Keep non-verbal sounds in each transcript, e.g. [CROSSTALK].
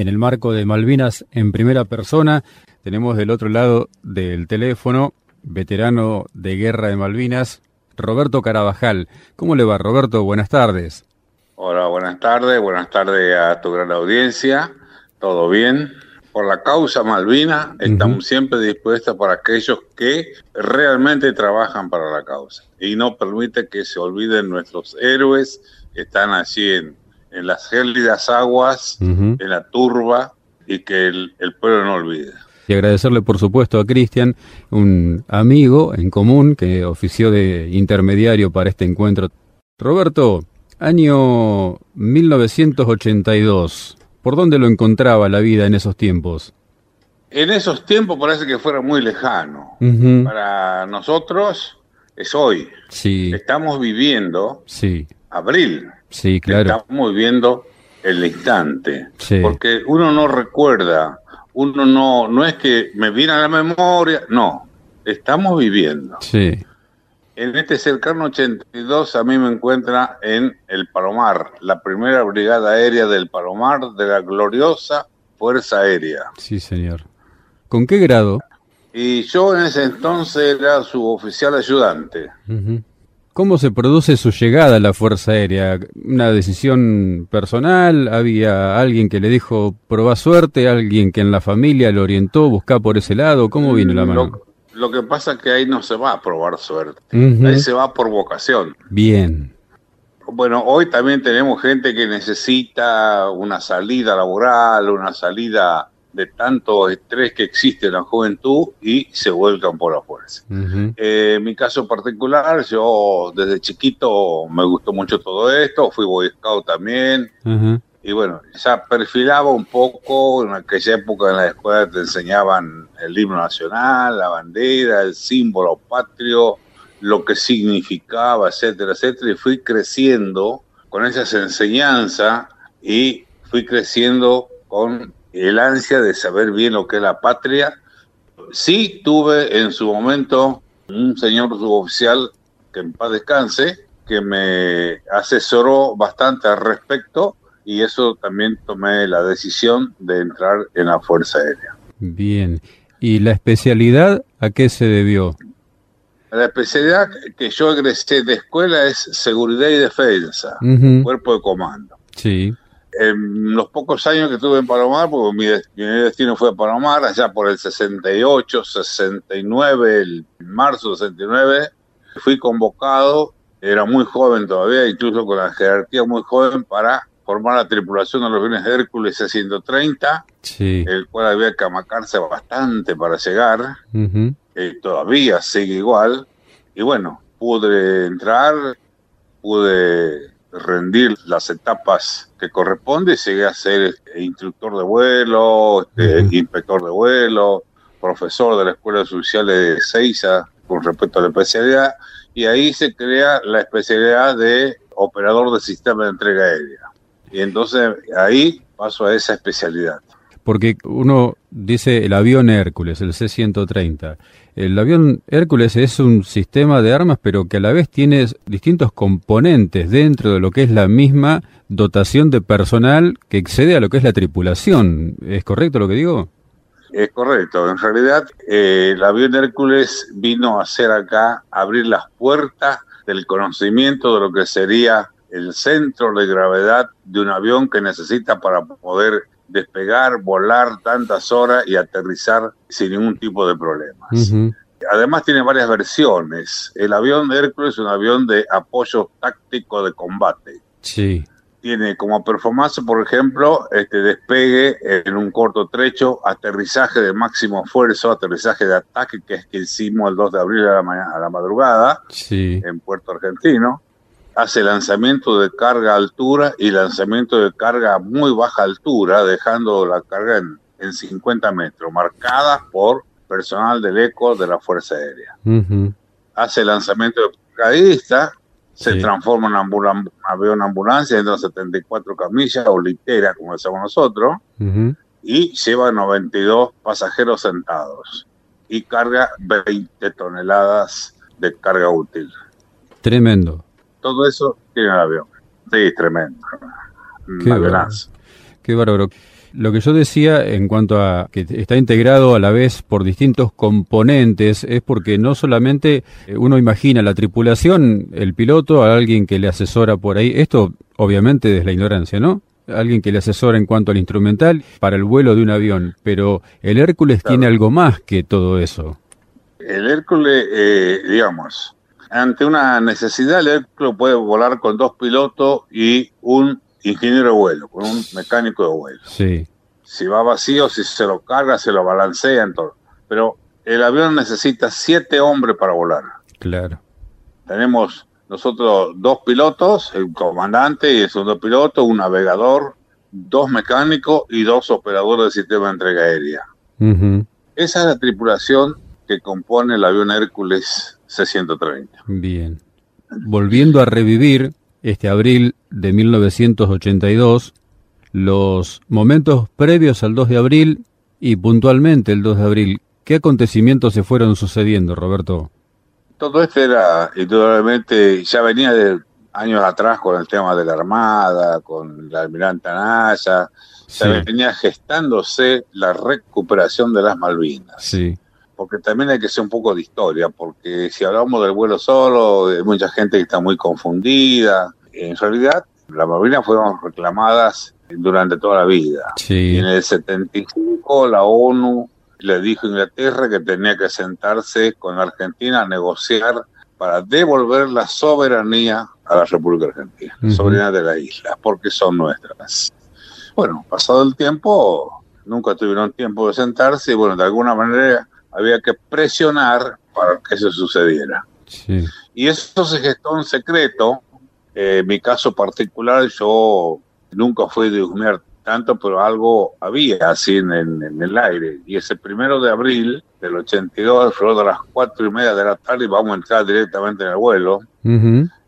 En el marco de Malvinas en primera persona, tenemos del otro lado del teléfono, veterano de guerra de Malvinas, Roberto Carabajal. ¿Cómo le va, Roberto? Buenas tardes. Hola, buenas tardes. Buenas tardes a tu gran audiencia. ¿Todo bien? Por la causa Malvina, estamos siempre dispuestos para aquellos que realmente trabajan para la causa y no permite que se olviden nuestros héroes que están allí en, en las gélidas aguas, en la turba y que el, el pueblo no olvide y agradecerle por supuesto a Cristian, un amigo en común que ofició de intermediario para este encuentro. Roberto, año 1982, ¿por dónde lo encontraba la vida en esos tiempos? En esos tiempos parece que fuera muy lejano. Para nosotros es hoy. Sí. Estamos viviendo sí. abril. Sí, claro. Estamos viviendo el instante. Porque uno no recuerda uno no, no es que me viene a la memoria, no, estamos viviendo. Sí. En este cercano 82 a mí me encuentra en el Palomar, la primera brigada aérea del Palomar de la gloriosa Fuerza Aérea. Sí, señor. ¿Con qué grado? Y yo en ese entonces era su oficial ayudante. ¿Cómo se produce su llegada a la Fuerza Aérea? ¿Una decisión personal? ¿Había alguien que le dijo probá suerte? ¿Alguien que en la familia lo orientó? ¿Buscá por ese lado? ¿Cómo vino la mano? Lo, que pasa es que ahí no se va a probar suerte. Ahí se va por vocación. Bien. Bueno, hoy también tenemos gente que necesita una salida laboral, una salida de tanto estrés que existe en la juventud y se vuelcan por la fuerza. Eh, en mi caso particular, yo desde chiquito me gustó mucho todo esto, fui Boy Scout también, y bueno, ya perfilaba un poco, en aquella época en la escuela te enseñaban el himno nacional, la bandera, el símbolo patrio, lo que significaba, etcétera, etcétera, y fui creciendo con esas enseñanzas y fui creciendo con el ansia de saber bien lo que es la patria. Sí tuve en su momento un señor suboficial, que en paz descanse, que me asesoró bastante al respecto y eso también tomé la decisión de entrar en la Fuerza Aérea. Bien. ¿Y la especialidad a qué se debió? La especialidad que yo egresé de escuela es seguridad y defensa, cuerpo de comando. Sí en los pocos años que estuve en Palomar, porque mi, destino fue Palomar, allá por el 68, 69, el marzo 69, fui convocado, era muy joven todavía, incluso con la jerarquía muy joven, para formar la tripulación de los aviones Hércules C-130, el cual había que amacarse bastante para llegar, eh, todavía sigue igual, y bueno, pude entrar, pude rendir las etapas que corresponde, llegué a ser este, instructor de vuelo, este, inspector de vuelo, profesor de la Escuela Oficial de Seiza con respecto a la especialidad, y ahí se crea la especialidad de operador de sistema de entrega aérea. Y entonces ahí paso a esa especialidad. Porque uno dice el avión Hércules, el C-130. El avión Hércules es un sistema de armas, pero que a la vez tiene distintos componentes dentro de lo que es la misma dotación de personal que excede a lo que es la tripulación. ¿Es correcto lo que digo? Es correcto. En realidad, eh, el avión Hércules vino a hacer acá, abrir las puertas del conocimiento de lo que sería el centro de gravedad de un avión que necesita para poder despegar, volar tantas horas y aterrizar sin ningún tipo de problemas. Además tiene varias versiones. El avión Hércules es un avión de apoyo táctico de combate. Sí. Tiene como performance, por ejemplo, este despegue en un corto trecho, aterrizaje de máximo esfuerzo, aterrizaje de ataque, que es que hicimos el 2 de abril a la, a la madrugada en Puerto Argentino hace lanzamiento de carga altura y lanzamiento de carga a muy baja altura, dejando la carga en, en 50 metros, marcada por personal del ECO de la Fuerza Aérea. Hace lanzamiento de paracaidista, se transforma en un avión ambulancia, entra 74 camillas o litera, como decimos nosotros, y lleva 92 pasajeros sentados y carga 20 toneladas de carga útil. Tremendo todo eso tiene el avión. Sí, tremendo. Qué bárbaro. Qué bárbaro. Lo que yo decía en cuanto a que está integrado a la vez por distintos componentes es porque no solamente eh, uno imagina la tripulación, el piloto, a alguien que le asesora por ahí, esto obviamente desde la ignorancia, ¿no? Alguien que le asesora en cuanto al instrumental para el vuelo de un avión, pero el Hércules tiene algo más que todo eso. El Hércules, eh, digamos, ante una necesidad, el Hércules puede volar con dos pilotos y un ingeniero de vuelo, con un mecánico de vuelo. Sí. Si va vacío, si se lo carga, se lo balancea, en todo. Pero el avión necesita siete hombres para volar. Claro. Tenemos nosotros dos pilotos, el comandante y el segundo piloto, un navegador, dos mecánicos y dos operadores del sistema de entrega aérea. Esa es la tripulación que compone el avión Hércules C-130. Bien. Volviendo a revivir este abril de 1982, los momentos previos al 2 de abril y puntualmente el 2 de abril, ¿qué acontecimientos se fueron sucediendo, Roberto? Todo esto era, indudablemente, ya venía de años atrás con el tema de la Armada, con la almirante Anaya, se venía gestándose la recuperación de las Malvinas. Sí. Porque también hay que ser un poco de historia, porque si hablamos del vuelo solo, hay mucha gente que está muy confundida. En realidad, las Malvinas fueron reclamadas durante toda la vida. Sí. Y en el 75 la ONU le dijo a Inglaterra que tenía que sentarse con Argentina a negociar para devolver la soberanía a la República Argentina, la soberanía de la isla, porque son nuestras. Bueno, pasado el tiempo, nunca tuvieron tiempo de sentarse y bueno, de alguna manera había que presionar para que eso sucediera. Sí. Y eso se gestó en secreto. en mi caso particular, yo nunca fui de husmear tanto, pero algo había así en, el aire. Y ese primero de abril del 82, alrededor de las cuatro y media de la tarde, vamos a entrar directamente en el vuelo.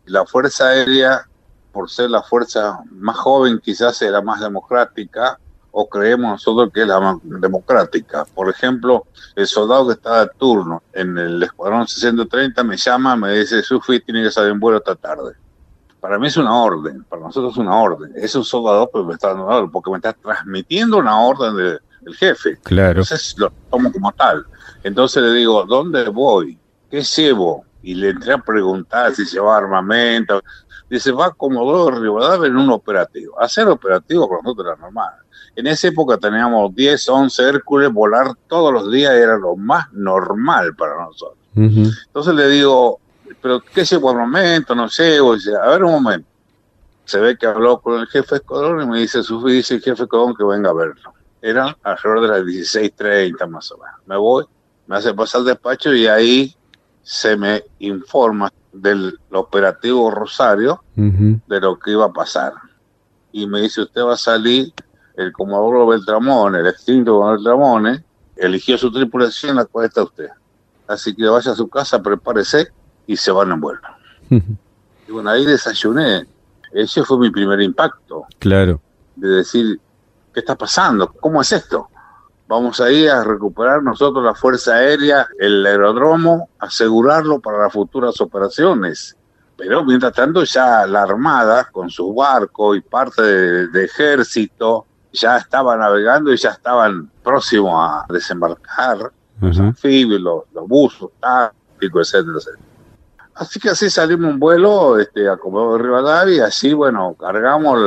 La Fuerza Aérea, por ser la fuerza más joven, quizás era más democrática, o creemos nosotros que es la democrática. Por ejemplo, el soldado que está de turno en el escuadrón 630 me llama, me dice, Sufi, tiene que salir en vuelo esta tarde para mí es una orden, para nosotros es una orden. Es un soldado pero me está dando una orden, porque me está transmitiendo una orden del jefe. Claro. Entonces lo tomo como tal. Entonces le digo, ¿dónde voy? ¿Qué llevo? Y le entré a preguntar si lleva armamento. Dice, va como dos Rivadavia en un operativo. Hacer operativo con nosotros era normal. En esa época teníamos 10, 11 Hércules, volar todos los días era lo más normal para nosotros. Entonces le digo, pero ¿qué llevo al momento? No sé, dice, a ver un momento. Se ve que habló con el jefe de escuadrón y me dice, Sufi dice el jefe de escuadrón que venga a verlo. Eran alrededor de las 16.30 más o menos. Me voy, me hace pasar al despacho y ahí se me informa del operativo Rosario de lo que iba a pasar. Y me dice, usted va a salir, el Comodoro Beltramone, el extinto Beltramone, eligió su tripulación, la cual está usted. Así que vaya a su casa, prepárese y se van en vuelo. y bueno, ahí desayuné. Ese fue mi primer impacto. Claro. De decir, ¿qué está pasando? ¿Cómo es esto? Vamos a ir a recuperar nosotros la Fuerza Aérea, el aeródromo, asegurarlo para las futuras operaciones. Pero mientras tanto ya la Armada, con su barco y parte de, ejército, ya estaba navegando y ya estaban próximos a desembarcar los anfibios, los, los buzos tácticos, etcétera, etcétera. Así que así salimos un vuelo este, a Comodoro de Rivadavia y así, bueno, cargamos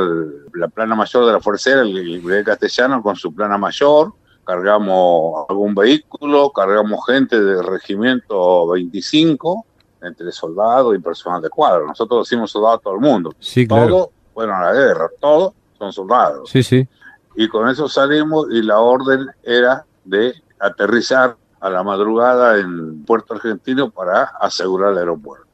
la plana mayor de la Fuerza Aérea, el Brigadier Castellano con su plana mayor, cargamos algún vehículo, cargamos gente del regimiento 25, entre soldados y personal de cuadro. Nosotros decimos soldados a todo el mundo. Sí, claro. Todos fueron a la guerra, todos son soldados. Sí, sí. Y con eso salimos y la orden era de aterrizar a la madrugada en Puerto Argentino para asegurar el aeropuerto.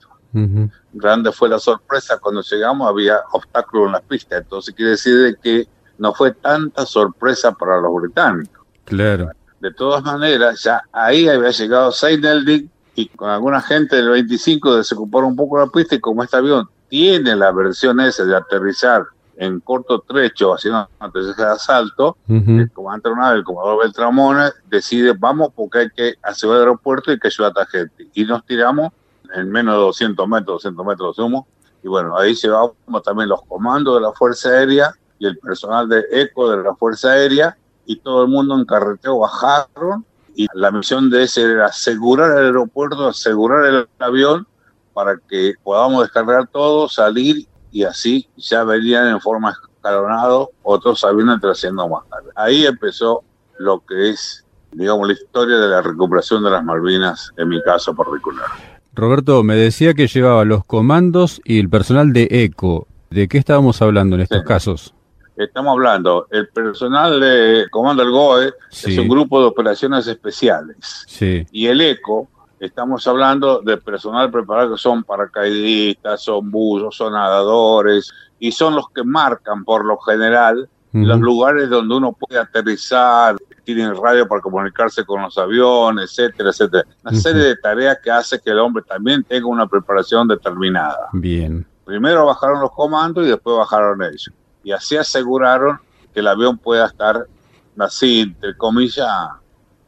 Grande fue la sorpresa cuando llegamos, había obstáculos en la pista, entonces quiere decir que no fue tanta sorpresa para los británicos. Claro. De todas maneras, ya ahí había llegado Seinelding y con alguna gente del 25 desocuparon un poco la pista y como este avión tiene la versión esa de aterrizar en corto trecho haciendo antes de asalto, el comandante aeronave, el comandante Beltramone, decide vamos porque hay que asegurar el aeropuerto y que ayudar a esta gente. Y nos tiramos en menos de 200 metros, 200 metros de humo. Y bueno, ahí llevamos también los comandos de la Fuerza Aérea y el personal de ECO de la Fuerza Aérea y todo el mundo en carreteo bajaron y la misión de ese era asegurar el aeropuerto, asegurar el avión para que podamos descargar todo, salir y así ya venían en forma escalonada otros aviones trasciendo más tarde. Ahí empezó lo que es, digamos, la historia de la recuperación de las Malvinas, en mi caso particular. Roberto, me decía que llevaba los comandos y el personal de ECO. ¿De qué estábamos hablando en estos casos? Estamos hablando, el personal de Comando del GOE es un grupo de operaciones especiales. Sí. Y el ECO, estamos hablando de personal preparado que son paracaidistas, son buzos, son nadadores, y son los que marcan por lo general los lugares donde uno puede aterrizar, tienen radio para comunicarse con los aviones, etcétera, etcétera. Una serie de tareas que hace que el hombre también tenga una preparación determinada. Bien. Primero bajaron los comandos y después bajaron ellos y así aseguraron que el avión pueda estar así, entre comillas,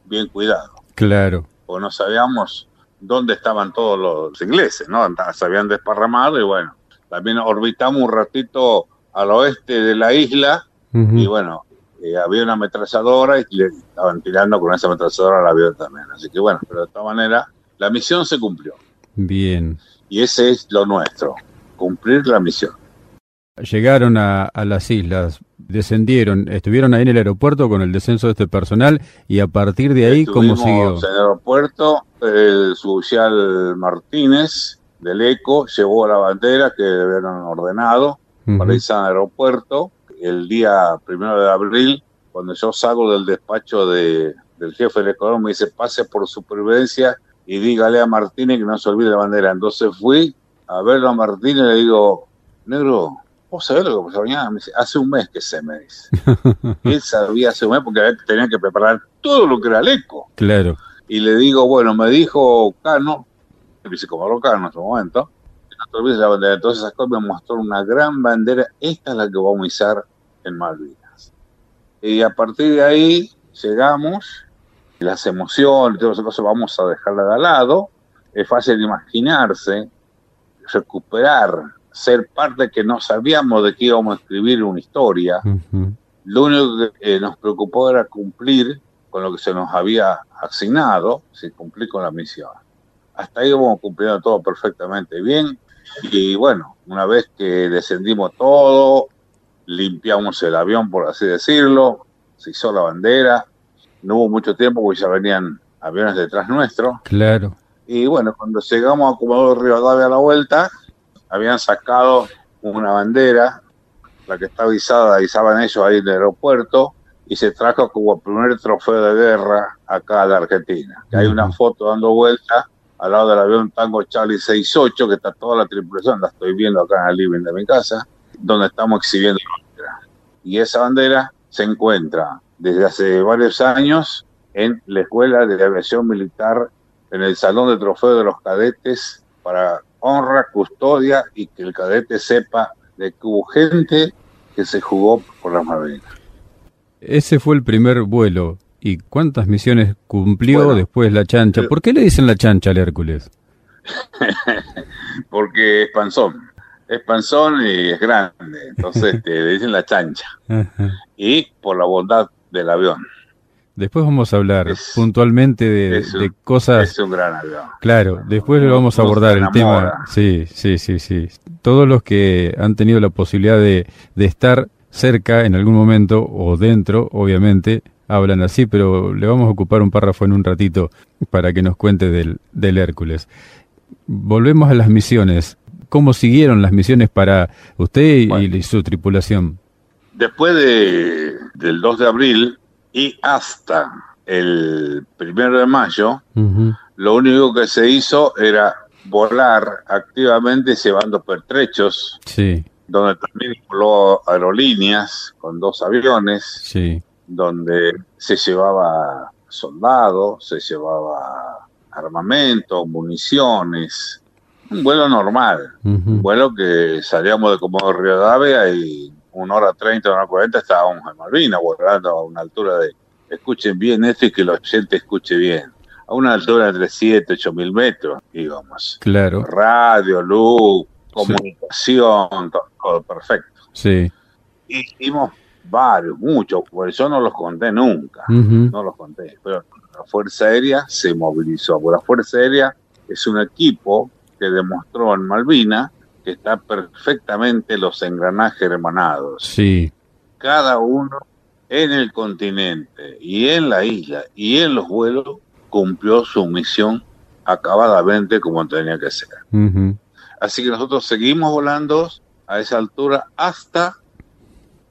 bien cuidado. Claro. Porque no sabíamos dónde estaban todos los ingleses, ¿no? Se habían desparramado y bueno, también orbitamos un ratito al oeste de la isla y bueno, eh, había una ametralladora y le estaban tirando con esa ametralladora al avión también. Así que bueno, pero de todas maneras, la misión se cumplió. Bien. Y ese es lo nuestro, cumplir la misión. Llegaron a, las islas, descendieron, estuvieron ahí en el aeropuerto con el descenso de este personal y a partir de ahí, ¿cómo siguió? En el aeropuerto, el suboficial Martínez del ECO llevó la bandera que habían ordenado para irse al aeropuerto. El día primero de abril, cuando yo salgo del despacho de, del jefe del Ecuador, me dice, pase por supervivencia y dígale a Martínez que no se olvide la bandera. Entonces fui a verlo a Martínez y le digo, negro, ¿Vos sabés lo que pasó mañana? Me dice, hace un mes que se me dice. [LAUGHS] él sabía hace un mes porque tenía que preparar todo lo que era el eco. Claro. Y le digo, bueno, me dijo Cano, el vicecomandante Cano en su momento, la bandera. Entonces me mostró una gran bandera. Esta es la que vamos a izar en Malvinas. Y a partir de ahí llegamos, las emociones, todas esas cosas vamos a dejarla de lado. Es fácil imaginarse recuperar ser parte que no sabíamos de qué íbamos a escribir una historia. Lo único que eh, nos preocupó era cumplir con lo que se nos había asignado, si cumplir con la misión. Hasta ahí íbamos cumpliendo todo perfectamente bien. Y bueno, una vez que descendimos todo, limpiamos el avión, por así decirlo, se hizo la bandera, no hubo mucho tiempo porque ya venían aviones detrás nuestro. Claro. Y bueno, cuando llegamos a Comodoro Rivadavia a la vuelta, habían sacado una bandera, la que está avisada, avisaban ellos ahí en el aeropuerto, y se trajo como el primer trofeo de guerra acá a la Argentina. hay una foto dando vuelta al lado del avión Tango Charlie 68, que está toda la tripulación, la estoy viendo acá en el living de mi casa, donde estamos exhibiendo la bandera. Y esa bandera se encuentra desde hace varios años en la Escuela de Aviación Militar, en el Salón de Trofeo de los Cadetes, para honra, custodia y que el cadete sepa de que hubo gente que se jugó por las Malvinas. Ese fue el primer vuelo. ¿Y cuántas misiones cumplió después la chancha? ¿Por qué le dicen la chancha al Hércules? [LAUGHS] Porque es panzón. Es panzón y es grande. Entonces le dicen la chancha. [LAUGHS] Y por la bondad del avión. Después vamos a hablar puntualmente de, cosas. Es un gran avión. Claro, después lo vamos a abordar el tema. Sí, sí, sí, sí. Todos los que han tenido la posibilidad de, estar cerca en algún momento o dentro, obviamente, hablan así, pero le vamos a ocupar un párrafo en un ratito para que nos cuente del, del Hércules. Volvemos a las misiones. ¿Cómo siguieron las misiones para usted y, su tripulación? Después de, del 2 de abril, y hasta el primero de mayo, lo único que se hizo era volar activamente llevando pertrechos, sí. donde también voló aerolíneas con dos aviones, sí. donde se llevaba soldados, se llevaba armamento, municiones, un vuelo normal, un vuelo que salíamos de como Río de y una hora treinta, una hora cuarenta estábamos en Malvinas, volando a una altura de, escuchen bien esto y que el oyente escuche bien, a una altura de 7, 8 mil metros, digamos. Claro. Radio, luz, comunicación, todo, perfecto. Sí. Hicimos varios, muchos, por eso no los conté nunca, no los conté, pero la Fuerza Aérea se movilizó, porque la Fuerza Aérea es un equipo que demostró en Malvina que está perfectamente los engranajes hermanados. Sí. Cada uno en el continente y en la isla y en los vuelos cumplió su misión acabadamente como tenía que ser. Así que nosotros seguimos volando a esa altura hasta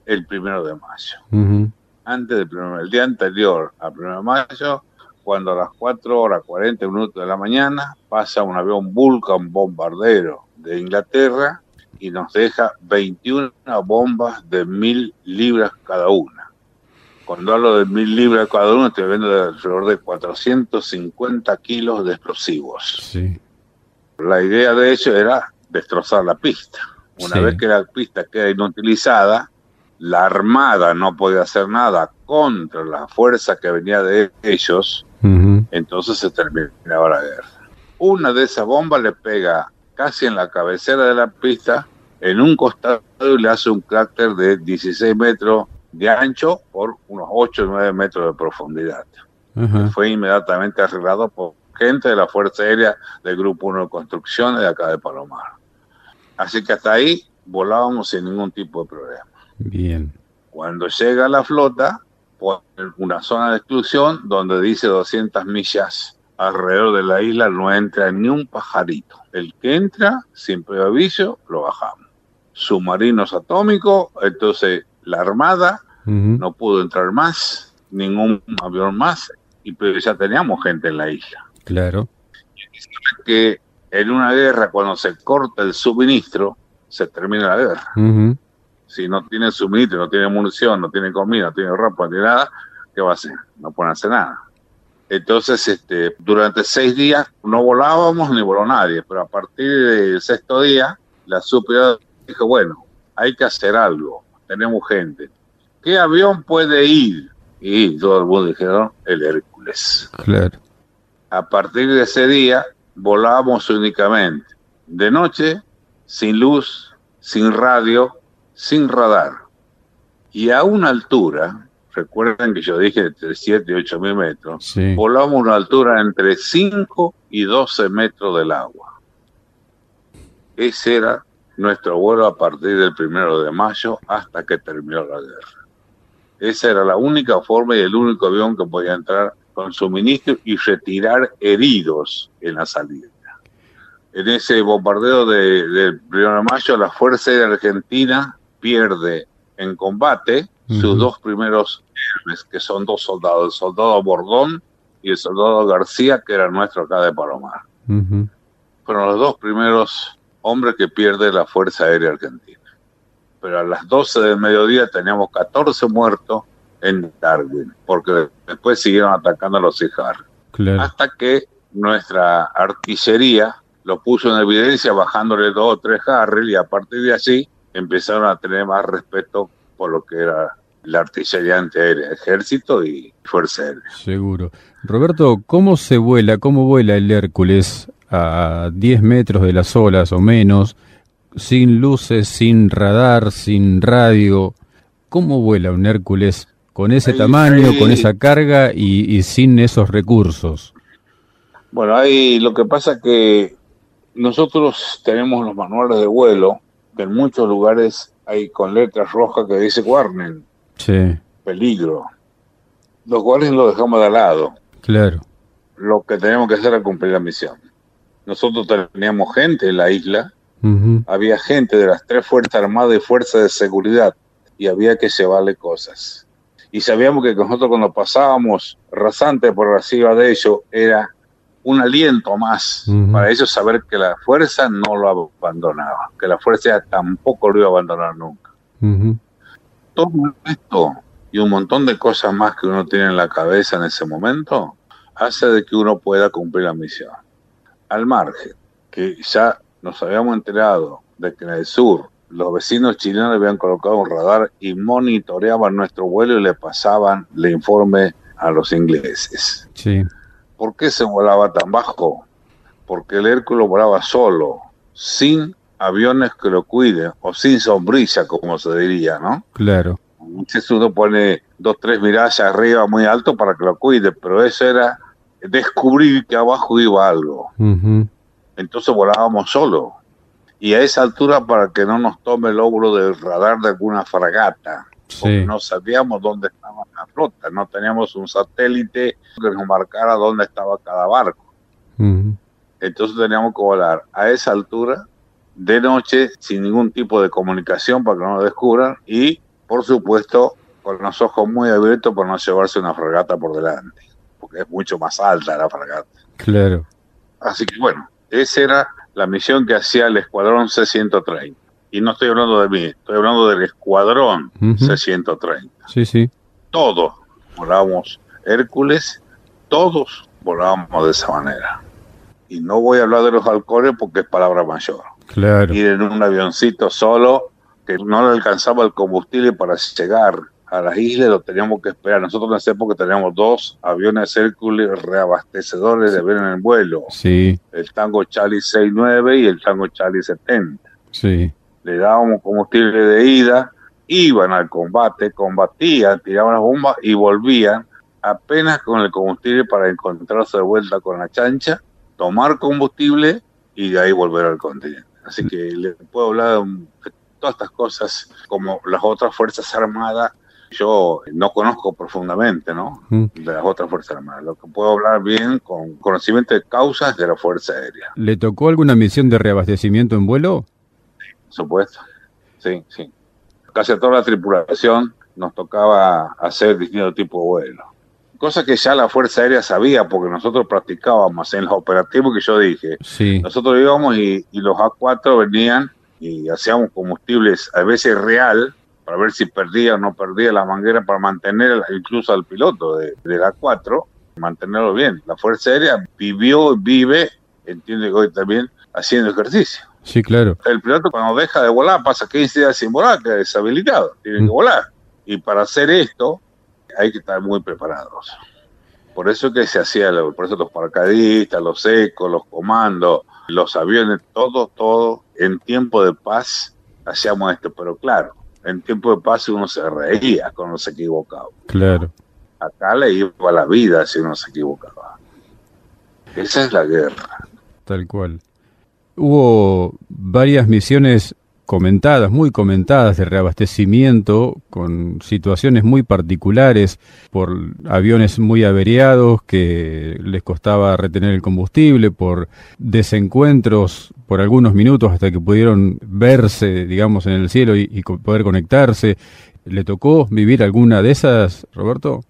el primero de mayo. Antes del primero, el día anterior al primero de mayo, cuando a las 4 horas 40 minutos de la mañana pasa un avión Vulcan bombardero de Inglaterra y nos deja 21 bombas de mil libras cada una. Cuando hablo de mil libras cada una, estoy hablando de alrededor de 450 kilos de explosivos. Sí. La idea de ello era destrozar la pista. Una vez que la pista queda inutilizada, la Armada no podía hacer nada contra la fuerza que venía de ellos, entonces se terminaba la guerra. Una de esas bombas le pega casi en la cabecera de la pista, en un costado y le hace un cráter de 16 metros de ancho por unos 8 o 9 metros de profundidad. Fue inmediatamente arreglado por gente de la Fuerza Aérea del Grupo 1 de Construcciones de acá de Palomar. Así que hasta ahí volábamos sin ningún tipo de problema. Bien. Cuando llega la flota, por una zona de exclusión donde dice 200 millas alrededor de la isla no entra ni un pajarito. El que entra, siempre aviso, lo bajamos. Submarinos atómicos, entonces la Armada no pudo entrar más, ningún avión más, y pero ya teníamos gente en la isla. Claro. Que en una guerra, cuando se corta el suministro, se termina la guerra. Si no tiene suministro, no tiene munición, no tiene comida, no tiene ropa, no tiene nada, ¿qué va a hacer? No pueden hacer nada. Entonces, este, durante seis días no volábamos ni voló nadie, pero a partir del sexto día, la superior dijo, bueno, hay que hacer algo, tenemos gente. ¿Qué avión puede ir? Y todo el mundo dijeron, el Hércules. Claro. A partir de ese día, volábamos únicamente de noche, sin luz, sin radio, sin radar. Y a una altura, recuerden que yo dije entre 7 y 8 mil metros, volamos a una altura entre 5 y 12 metros del agua. Ese era nuestro vuelo a partir del primero de mayo hasta que terminó la guerra. Esa era la única forma y el único avión que podía entrar con suministro y retirar heridos en la salida. En ese bombardeo del de, primero de mayo, la Fuerza Aérea Argentina pierde en combate sus dos primeros héroes, que son dos soldados, el soldado Bordón y el soldado García, que era nuestro acá de Palomar. Fueron los dos primeros hombres que pierde la Fuerza Aérea Argentina. Pero a las 12 del mediodía teníamos 14 muertos en Darwin, porque después siguieron atacando a los Ijar. Hasta que nuestra artillería lo puso en evidencia bajándole dos o tres Harrier y a partir de allí empezaron a tener más respeto por lo que era la artillería antiaérea, ejército y fuerza aérea. Seguro. Roberto, ¿cómo se vuela, cómo vuela el Hércules a 10 metros de las olas o menos, sin luces, sin radar, sin radio? ¿Cómo vuela un Hércules con ese tamaño, con esa carga y, y, sin esos recursos? Bueno, ahí lo que pasa que nosotros tenemos los manuales de vuelo que en muchos lugares hay con letras rojas que dice warning. Sí. Peligro. Los cuales lo dejamos de lado. Claro. Lo que tenemos que hacer es cumplir la misión. Nosotros teníamos gente en la isla, había gente de las tres Fuerzas Armadas y Fuerzas de Seguridad, y había que llevarle cosas. Y sabíamos que nosotros cuando pasábamos rasante por arriba de ellos era un aliento más para ellos saber que la fuerza no lo abandonaba, que la fuerza tampoco lo iba a abandonar nunca. Todo esto y un montón de cosas más que uno tiene en la cabeza en ese momento hace de que uno pueda cumplir la misión. Al margen, que ya nos habíamos enterado de que en el sur los vecinos chilenos habían colocado un radar y monitoreaban nuestro vuelo y le pasaban el informe a los ingleses. Sí. ¿Por qué se volaba tan bajo? Porque el Hércules volaba solo, sin aviones que lo cuiden, o sin sombrilla, como se diría, ¿no? Claro. Entonces uno pone dos, tres miradas arriba muy alto para que lo cuide, pero eso era descubrir que abajo iba algo. Entonces volábamos solo. Y a esa altura para que no nos tome el óvulo del radar de alguna fragata. Porque no sabíamos dónde estaba la flota, no teníamos un satélite que nos marcara dónde estaba cada barco. Entonces teníamos que volar a esa altura de noche sin ningún tipo de comunicación para que no nos descubran y por supuesto con los ojos muy abiertos para no llevarse una fragata por delante, porque es mucho más alta la fragata. Claro. Así que bueno, esa era la misión que hacía el Escuadrón C-130. Y no estoy hablando de mí, estoy hablando del Escuadrón C-130. Sí, sí. Todos volábamos Hércules, todos volábamos de esa manera. Y no voy a hablar de los halcones porque es palabra mayor. Claro. Ir en un avioncito solo que no le alcanzaba el combustible para llegar a las islas, lo teníamos que esperar. Nosotros en esa época teníamos dos aviones Hércules reabastecedores de ver en el vuelo. Sí. El Tango Charlie 69 y el Tango Charlie 70. Sí. Le dábamos combustible de ida, iban al combate, combatían, tiraban las bombas y volvían apenas con el combustible para encontrarse de vuelta con la chancha, tomar combustible y de ahí volver al continente. Así que le puedo hablar de todas estas cosas como las otras Fuerzas Armadas yo no conozco profundamente, ¿no? Mm. De las otras Fuerzas Armadas. Lo que puedo hablar bien con conocimiento de causas de la Fuerza Aérea. ¿Le tocó alguna misión de reabastecimiento en vuelo? Supuesto. Sí, sí. Casi a toda la tripulación nos tocaba hacer distintos tipos de vuelos. Cosa que ya la Fuerza Aérea sabía, porque nosotros practicábamos en los operativos que yo dije. Sí. Nosotros íbamos y, y los A4 venían y hacíamos combustibles a veces real, para ver si perdía o no perdía la manguera para mantener incluso al piloto de, la 4, mantenerlo bien. La Fuerza Aérea vivió y vive, entiende que hoy también, haciendo ejercicio. Sí, claro. El piloto cuando deja de volar pasa 15 días sin volar, queda deshabilitado, tiene que volar. Y para hacer esto hay que estar muy preparados. Por eso que se hacía, por eso los paracaidistas, los ecos, los comandos, los aviones, todo, todo, en tiempo de paz hacíamos esto. Pero claro, en tiempo de paz uno se reía cuando se equivocaba. Claro. Acá le iba la vida si uno se equivocaba. Esa es la guerra. Tal cual. Hubo varias misiones comentadas, muy comentadas de reabastecimiento, con situaciones muy particulares, por aviones muy averiados que les costaba retener el combustible, por desencuentros por algunos minutos hasta que pudieron verse, digamos, en el cielo y, poder conectarse. ¿Le tocó vivir alguna de esas, Roberto?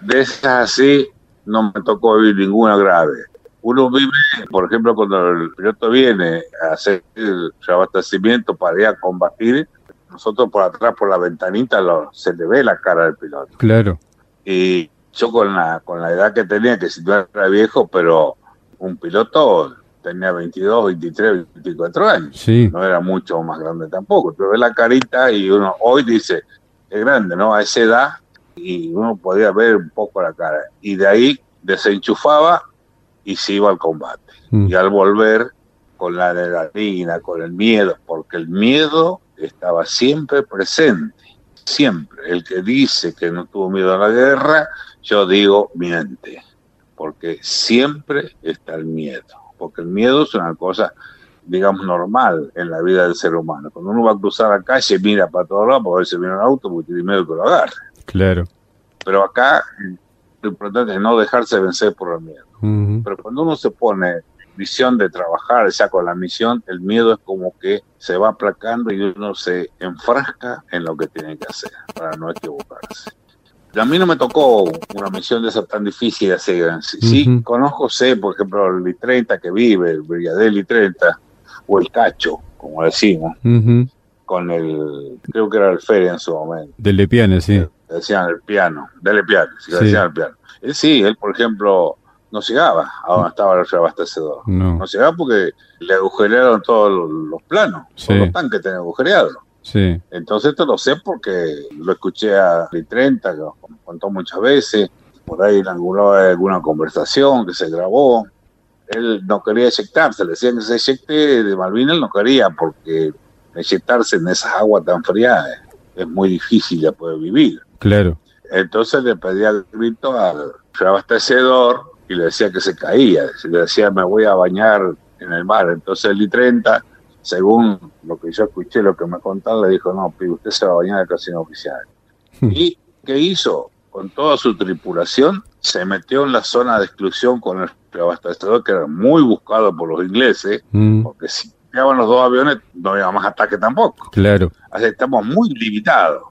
De esas sí, no me tocó vivir ninguna grave uno vive, por ejemplo, cuando el piloto viene a hacer el reabastecimiento para ir a combatir, nosotros por atrás, por la ventanita, lo, se le ve la cara del piloto. Claro. Y yo con la, con la edad que tenía, que si no era viejo, pero un piloto tenía 22, 23, 24 años. Sí. No era mucho más grande tampoco. Pero ve la carita y uno hoy dice, es grande, ¿no? A esa edad y uno podía ver un poco la cara. Y de ahí desenchufaba y se iba al combate. Mm. Y al volver con la adrenalina, con el miedo, porque el miedo estaba siempre presente, siempre. El que dice que no tuvo miedo a la guerra, yo digo miente, porque siempre está el miedo, porque el miedo es una cosa, digamos, normal en la vida del ser humano. Cuando uno va a cruzar la calle, mira para todos lados, porque a veces viene un auto porque tiene miedo que lo agarre. Claro. Pero acá lo importante es no dejarse vencer por el miedo. Pero cuando uno se pone visión de trabajar ya con la misión, el miedo es como que se va aplacando y uno se enfrasca en lo que tiene que hacer para no equivocarse. A mí no me tocó una misión de esa tan difícil de hacer. Sí, conozco, sé, por ejemplo, el I-30 que vive, el Brigadier I-30, o el Cacho, como decimos, con el, creo que era el Feria en su momento. Del Lepiane, sí. decían el piano, del Lepiane, sí, decían el piano. Él sí, él, por ejemplo, no llegaba a donde estaba el reabastecedor. No. no llegaba porque le agujerearon todos los, planos, todos los tanques tenían agujereados. Sí. Entonces esto lo sé porque lo escuché a Lee 30, que contó muchas veces, por ahí en alguna, conversación que se grabó. él no quería eyectarse, le decían que se eyecte de Malvinas, él no quería porque eyectarse en esas aguas tan frías es muy difícil de poder vivir. Claro. Entonces le pedía el grito al abastecedor y le decía que se caía, le decía me voy a bañar en el mar. Entonces el I-30, según lo que yo escuché, lo que me contaron, le dijo, no, usted se va a bañar en el casino oficial. Hmm. ¿Y qué hizo? Con toda su tripulación, se metió en la zona de exclusión con el abastecedor, que era muy buscado por los ingleses, hmm. porque si llegaban los dos aviones, no había más ataque tampoco. Claro. Así estamos muy limitados.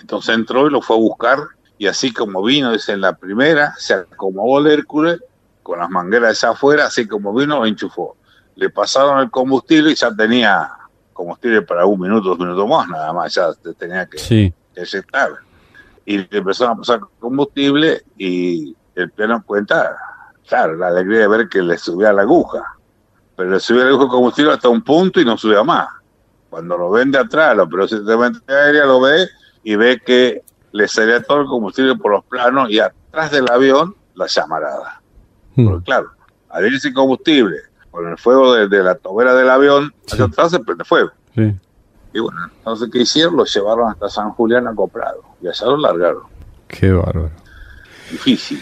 Entonces entró y lo fue a buscar, y así como vino, dice en la primera, se acomodó el Hércules con las mangueras de afuera, así como vino, lo enchufó. Le pasaron el combustible y ya tenía combustible para un minuto, dos minutos más, nada más, ya tenía que, sí. Y le empezaron a pasar combustible y el pleno cuenta, claro, la alegría de ver que le subía la aguja pero le subía el combustible hasta un punto y no subía más. Cuando lo ven de atrás, lo pero aérea lo ve y ve que le salía todo el combustible por los planos y atrás del avión la llamarada. Hmm. Porque claro, al ir sin combustible, con el fuego de, la tobera del avión, hacia atrás se prende fuego. Y bueno, entonces, ¿qué hicieron? Lo llevaron hasta San Julián acoplado y allá lo largaron. Qué bárbaro. Difícil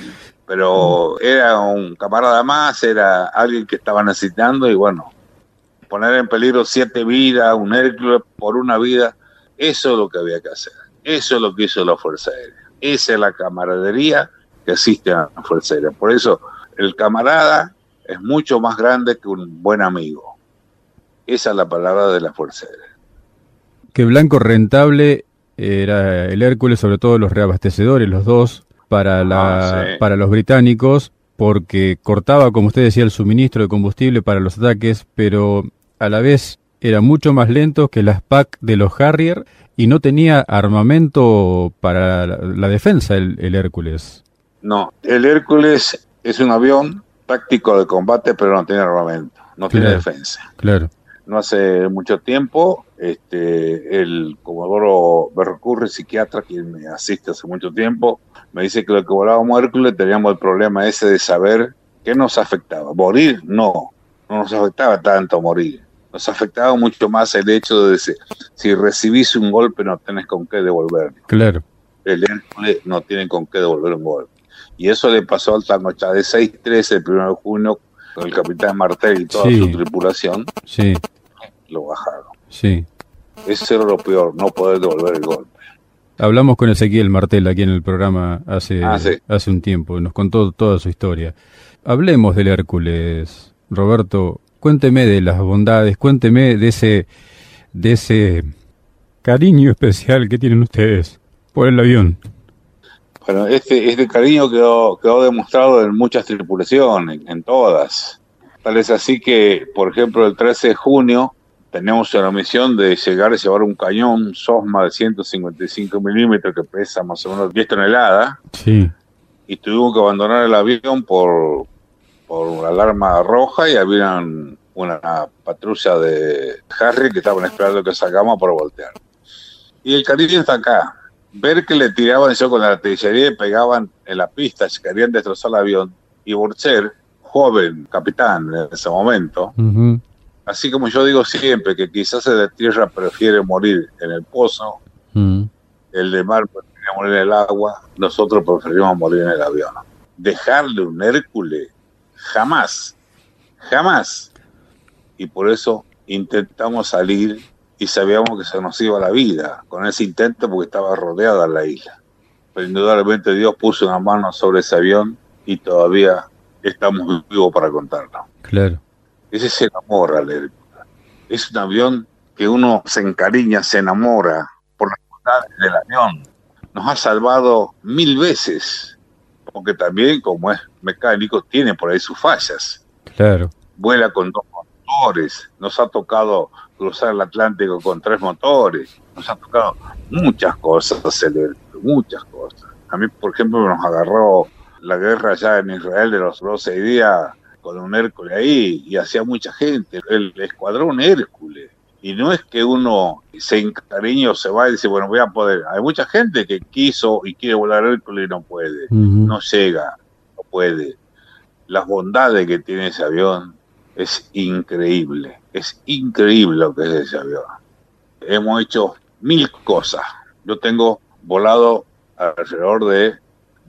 pero era un camarada más, era alguien que estaba necesitando y bueno, poner en peligro siete vidas, un Hércules por una vida, eso es lo que había que hacer. Eso es lo que hizo la Fuerza Aérea. Esa es la camaradería que existe en la Fuerza Aérea. Por eso el camarada es mucho más grande que un buen amigo. Esa es la palabra de la Fuerza Aérea. Que blanco rentable era el Hércules, sobre todo los reabastecedores, los dos, para, la, ah, para los británicos porque cortaba, como usted decía, el suministro de combustible para los ataques, pero a la vez era mucho más lento que las PAC de los Harrier y no tenía armamento para la, defensa el, Hércules. No, el Hércules es un avión táctico de combate, pero no tiene armamento, no tiene defensa. Claro. No hace mucho tiempo, este, el comodoro Berrocurre, psiquiatra, quien me asiste hace mucho tiempo, me dice que lo que volábamos Hércules teníamos el problema ese de saber qué nos afectaba. Morir, no, no nos afectaba tanto morir. Nos afectaba mucho más el hecho de decir, si recibís un golpe no tenés con qué devolverlo. Claro. El Hércules no tiene con qué devolver un golpe. Y eso le pasó al Tangocha de 6-13 el 1 de junio con el capitán Martel y toda su tripulación. Sí. Lo bajaron. Sí. Eso era lo peor, no poder devolver el golpe. Hablamos con Ezequiel Martel aquí en el programa hace, ah, hace un tiempo, nos contó toda su historia. Hablemos del Hércules, Roberto, cuénteme de las bondades, cuénteme de ese, de ese cariño especial que tienen ustedes por el avión. Bueno, este, este cariño quedó, quedó demostrado en muchas tripulaciones, en todas. Tal es así que, por ejemplo, el 13 de junio tenemos la misión de llegar a llevar un cañón SOSMA de 155 milímetros que pesa más o menos 10 toneladas. Sí. Y tuvimos que abandonar el avión por, por una alarma roja y había una patrulla de Harry que estaban esperando que sacamos para voltear. Y el cariño está acá. Ver que le tiraban eso con la artillería y pegaban en la pista, querían destrozar el avión. Y Borcher, joven capitán en ese momento, Así como yo digo siempre que quizás el de tierra prefiere morir en el pozo, el de mar prefiere morir en el agua, nosotros preferimos morir en el avión. Dejarle un Hércules, jamás, jamás. Y por eso intentamos salir y sabíamos que se nos iba la vida con ese intento porque estaba rodeada la isla. Pero indudablemente Dios puso una mano sobre ese avión y todavía estamos vivos para contarlo. Claro. Ese se enamora, Es un avión que uno se encariña, se enamora por las bondades del avión. Nos ha salvado mil veces, porque también, como es mecánico, tiene por ahí sus fallas. Claro. Vuela con dos motores, nos ha tocado cruzar el Atlántico con tres motores, nos ha tocado muchas cosas, muchas cosas. A mí, por ejemplo, nos agarró la guerra allá en Israel de los 12 días con un Hércules ahí y hacía mucha gente, el escuadrón Hércules. Y no es que uno se encariñe o se va y dice, bueno, voy a poder. Hay mucha gente que quiso y quiere volar Hércules y no puede, no llega, no puede. las bondades que tiene ese avión es increíble. Es increíble lo que es ese avión. Hemos hecho mil cosas. Yo tengo volado alrededor de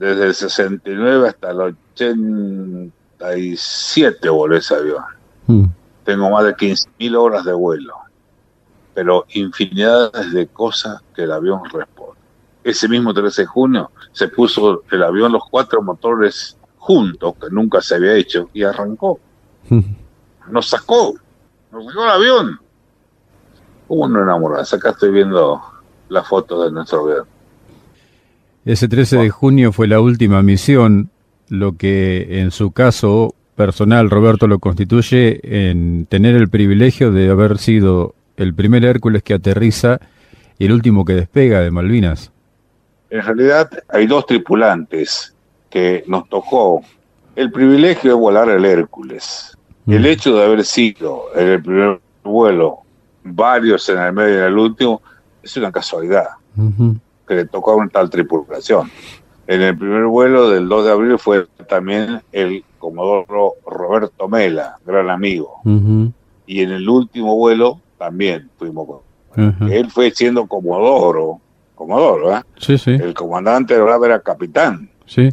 desde el 69 hasta el 87 volé ese avión. Mm. Tengo más de 15.000 horas de vuelo, pero infinidades de cosas que el avión responde. Ese mismo 13 de junio se puso el avión los cuatro motores juntos, que nunca se había hecho, y arrancó. [LAUGHS] Nos sacó, nos sacó el avión. ¿Cómo no enamorarse? Acá estoy viendo la foto de nuestro avión. Ese 13 de junio fue la última misión, lo que en su caso personal, Roberto, lo constituye en tener el privilegio de haber sido el primer Hércules que aterriza y el último que despega de Malvinas. En realidad hay dos tripulantes que nos tocó el privilegio de volar el Hércules. Mm. El hecho de haber sido en el primer vuelo varios en el medio y en el último es una casualidad que le tocó a una tal tripulación. En el primer vuelo del 2 de abril fue también el comodoro Roberto Mela, gran amigo. Y en el último vuelo también fuimos con Él fue siendo comodoro, comodoro, ¿eh? Sí, sí. El comandante de era capitán. Sí.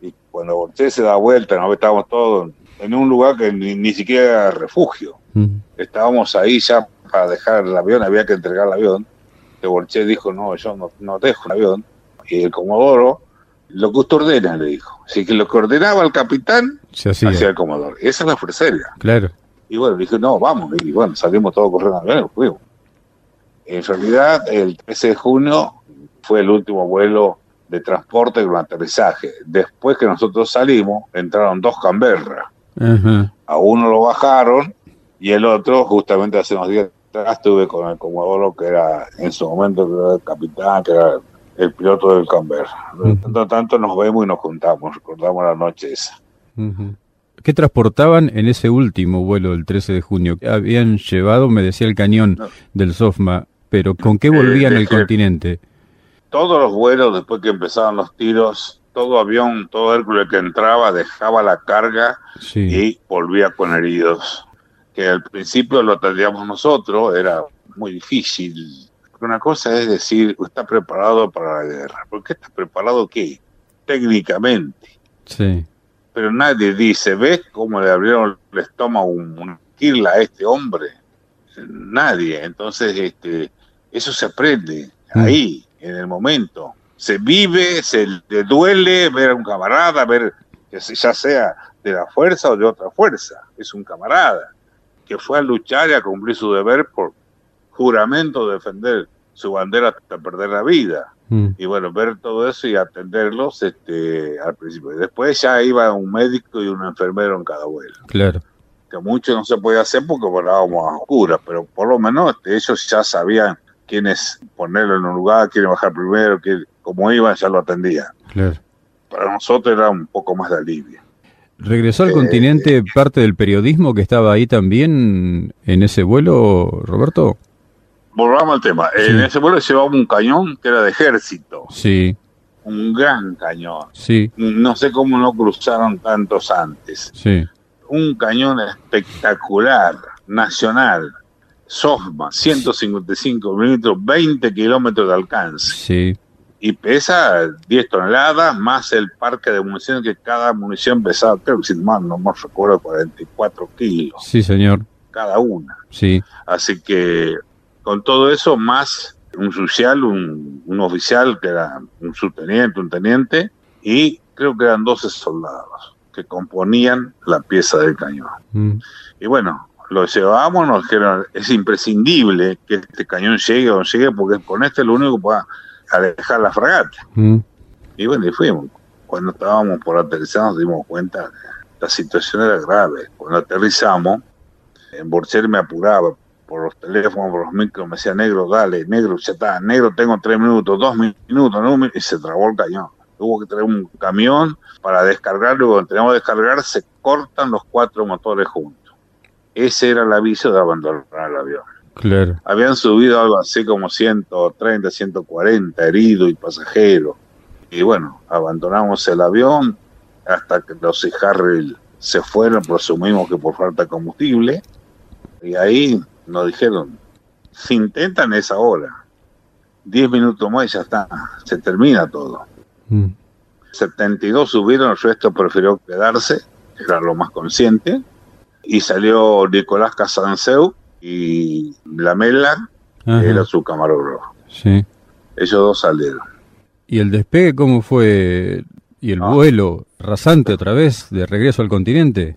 Y cuando volteé se da vuelta, ¿no? estábamos todos en un lugar que ni, siquiera era refugio. Estábamos ahí ya para dejar el avión, había que entregar el avión que Borché dijo, no, yo no, dejo el avión. Y el Comodoro, lo que usted ordena, le dijo. Así que lo que ordenaba el capitán, hacía. el Comodoro. Esa es la fuerza Claro. Y bueno, dije, no, vamos. Y bueno, salimos todos corriendo al avión fuimos. En realidad, el 13 de junio fue el último vuelo de transporte con aterrizaje. Después que nosotros salimos, entraron dos Canberra. A uno lo bajaron y el otro, justamente hace unos días estuve con el Comodoro, que era en su momento el capitán, que era el piloto del Camber. tanto tanto nos vemos y nos juntamos, recordamos la noche esa. ¿Qué transportaban en ese último vuelo del 13 de junio? Habían llevado, me decía el cañón del Sofma, pero ¿con qué volvían al continente? Todos los vuelos, después que empezaban los tiros, todo avión, todo Hércules que entraba dejaba la carga y volvía con heridos que al principio lo tendríamos nosotros, era muy difícil. Una cosa es decir, está preparado para la guerra. ¿Por qué está preparado qué? Técnicamente. Sí. Pero nadie dice, ¿ves cómo le abrieron el estómago un, a este hombre? Nadie. Entonces, este, eso se aprende mm. ahí, en el momento. Se vive, se le duele ver a un camarada, ver que ya sea de la fuerza o de otra fuerza. Es un camarada que fue a luchar y a cumplir su deber por juramento de defender su bandera hasta perder la vida. Mm. Y bueno, ver todo eso y atenderlos este, al principio. Después ya iba un médico y un enfermero en cada vuelo. Claro. Que mucho no se podía hacer porque volábamos a oscuras, pero por lo menos este, ellos ya sabían quiénes ponerlo en un lugar, quiénes bajar primero, quién, cómo iban, ya lo atendían. Claro. Para nosotros era un poco más de alivio. ¿Regresó al continente parte del periodismo que estaba ahí también en ese vuelo, Roberto? Volvamos al tema. En ese vuelo llevaba un cañón que era de ejército. Sí. Un gran cañón. Sí. No sé cómo no cruzaron tantos antes. Sí. Un cañón espectacular, nacional. Sofma, 155 milímetros, 20 kilómetros de alcance. Sí y pesa 10 toneladas más el parque de municiones que cada munición pesaba, creo que si mal no me recuerdo, 44 kilos. Sí, señor. Cada una. Sí. Así que con todo eso, más un social, un, oficial que era un subteniente, un teniente, y creo que eran 12 soldados que componían la pieza del cañón. Mm. Y bueno, lo llevábamos, nos dijeron, es imprescindible que este cañón llegue o no llegue, porque con este lo único que pueda a dejar la fragata. Mm. Y bueno, y fuimos. Cuando estábamos por aterrizar nos dimos cuenta que la situación era grave. Cuando aterrizamos, en Borcher me apuraba por los teléfonos, por los micros, me decía, negro, dale, negro, ya está, negro, tengo tres minutos, dos minutos, ¿no? y se trabó el cañón. Hubo que traer un camión para descargarlo y cuando teníamos que descargar se cortan los cuatro motores juntos. Ese era el aviso de abandonar el avión. Habían subido algo así como 130, 140 heridos y pasajeros. Y bueno, abandonamos el avión hasta que los Harry se fueron, presumimos que por falta de combustible, y ahí nos dijeron, si intentan esa hora, 10 minutos más y ya está, se termina todo. 72 mm. subieron, el resto prefirió quedarse, era lo más consciente, y salió Nicolás Casanseu y Lamela, que era su camarógrafo. Sí. Ellos dos salieron. ¿Y el despegue cómo fue? ¿Y el vuelo rasante otra vez de regreso al continente?